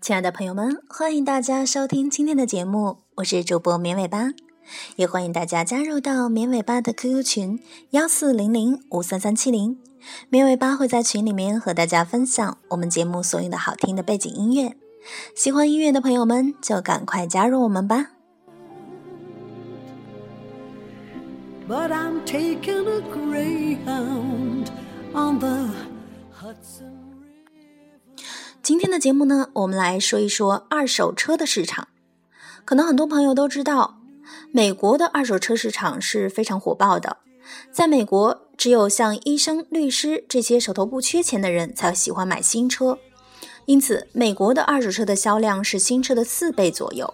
亲爱的朋友们，欢迎大家收听今天的节目，我是主播绵尾巴，也欢迎大家加入到绵尾巴的 QQ 群幺四零零五三三七零，绵尾巴会在群里面和大家分享我们节目所用的好听的背景音乐，喜欢音乐的朋友们就赶快加入我们吧。But I'm taking a greyhound on the Hudson. 今天的节目呢，我们来说一说二手车的市场。可能很多朋友都知道，美国的二手车市场是非常火爆的。在美国，只有像医生、律师这些手头不缺钱的人才喜欢买新车，因此美国的二手车的销量是新车的四倍左右。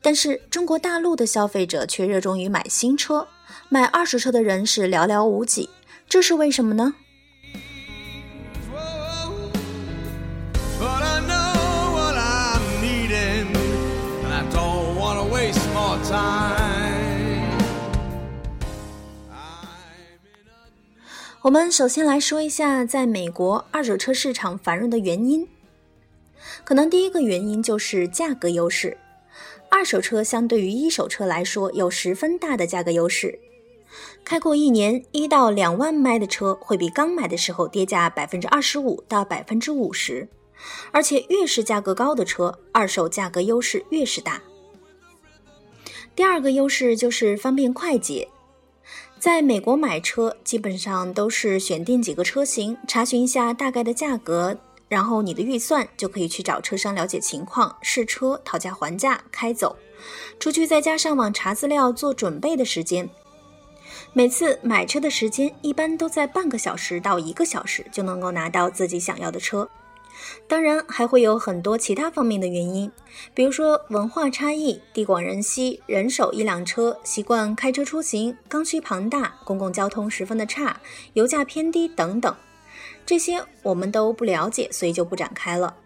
但是中国大陆的消费者却热衷于买新车，买二手车的人是寥寥无几。这是为什么呢？我们首先来说一下，在美国二手车市场繁荣的原因。可能第一个原因就是价格优势。二手车相对于一手车来说，有十分大的价格优势。开过一年一到两万迈的车，会比刚买的时候跌价百分之二十五到百分之五十。而且越是价格高的车，二手价格优势越是大。第二个优势就是方便快捷。在美国买车，基本上都是选定几个车型，查询一下大概的价格，然后你的预算就可以去找车商了解情况，试车、讨价还价、开走，出去再加上网查资料、做准备的时间。每次买车的时间一般都在半个小时到一个小时，就能够拿到自己想要的车。当然还会有很多其他方面的原因，比如说文化差异、地广人稀、人手一辆车、习惯开车出行、刚需庞大、公共交通十分的差、油价偏低等等，这些我们都不了解，所以就不展开了。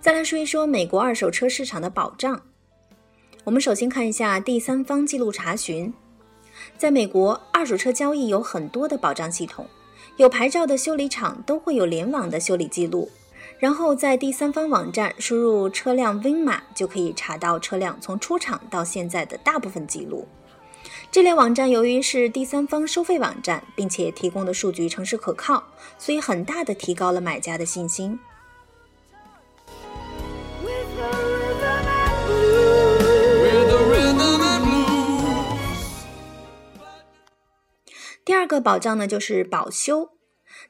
再来说一说美国二手车市场的保障，我们首先看一下第三方记录查询，在美国二手车交易有很多的保障系统。有牌照的修理厂都会有联网的修理记录，然后在第三方网站输入车辆 VIN 码，就可以查到车辆从出厂到现在的大部分记录。这类网站由于是第三方收费网站，并且提供的数据诚实可靠，所以很大的提高了买家的信心。个保障呢，就是保修。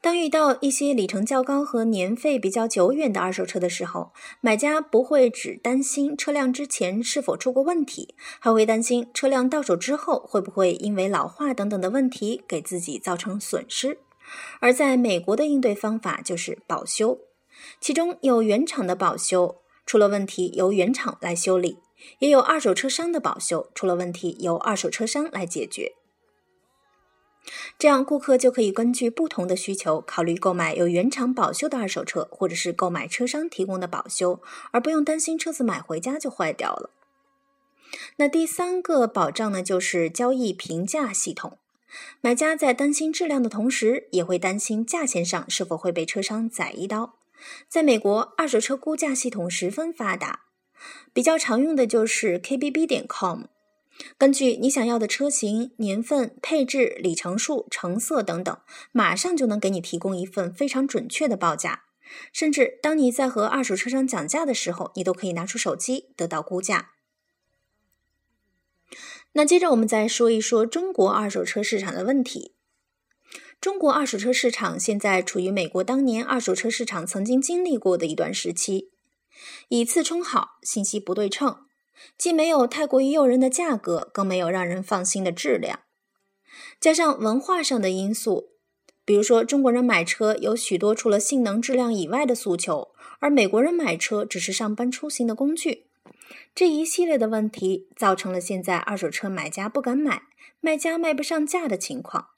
当遇到一些里程较高和年费比较久远的二手车的时候，买家不会只担心车辆之前是否出过问题，还会担心车辆到手之后会不会因为老化等等的问题给自己造成损失。而在美国的应对方法就是保修，其中有原厂的保修，出了问题由原厂来修理；也有二手车商的保修，出了问题由二手车商来解决。这样，顾客就可以根据不同的需求，考虑购买有原厂保修的二手车，或者是购买车商提供的保修，而不用担心车子买回家就坏掉了。那第三个保障呢，就是交易评价系统。买家在担心质量的同时，也会担心价钱上是否会被车商宰一刀。在美国，二手车估价系统十分发达，比较常用的就是 KBB 点 com。根据你想要的车型、年份、配置、里程数、成色等等，马上就能给你提供一份非常准确的报价。甚至当你在和二手车商讲价的时候，你都可以拿出手机得到估价。那接着我们再说一说中国二手车市场的问题。中国二手车市场现在处于美国当年二手车市场曾经经历过的一段时期，以次充好，信息不对称。既没有太过于诱人的价格，更没有让人放心的质量，加上文化上的因素，比如说中国人买车有许多除了性能、质量以外的诉求，而美国人买车只是上班出行的工具，这一系列的问题造成了现在二手车买家不敢买，卖家卖不上价的情况。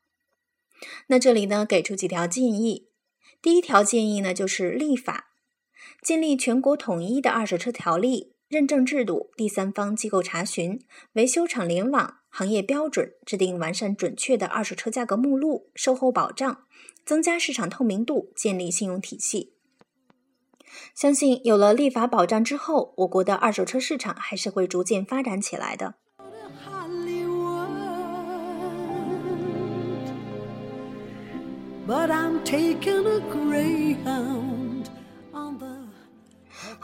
那这里呢，给出几条建议。第一条建议呢，就是立法，建立全国统一的二手车条例。认证制度、第三方机构查询、维修厂联网、行业标准，制定完善准确的二手车价格目录、售后保障，增加市场透明度，建立信用体系。相信有了立法保障之后，我国的二手车市场还是会逐渐发展起来的。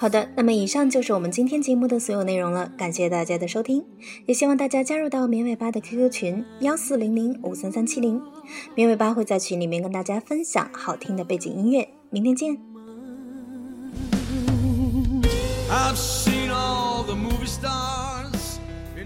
好的，那么以上就是我们今天节目的所有内容了，感谢大家的收听，也希望大家加入到绵尾巴的 QQ 群幺四零零五三三七零，绵尾巴会在群里面跟大家分享好听的背景音乐，明天见。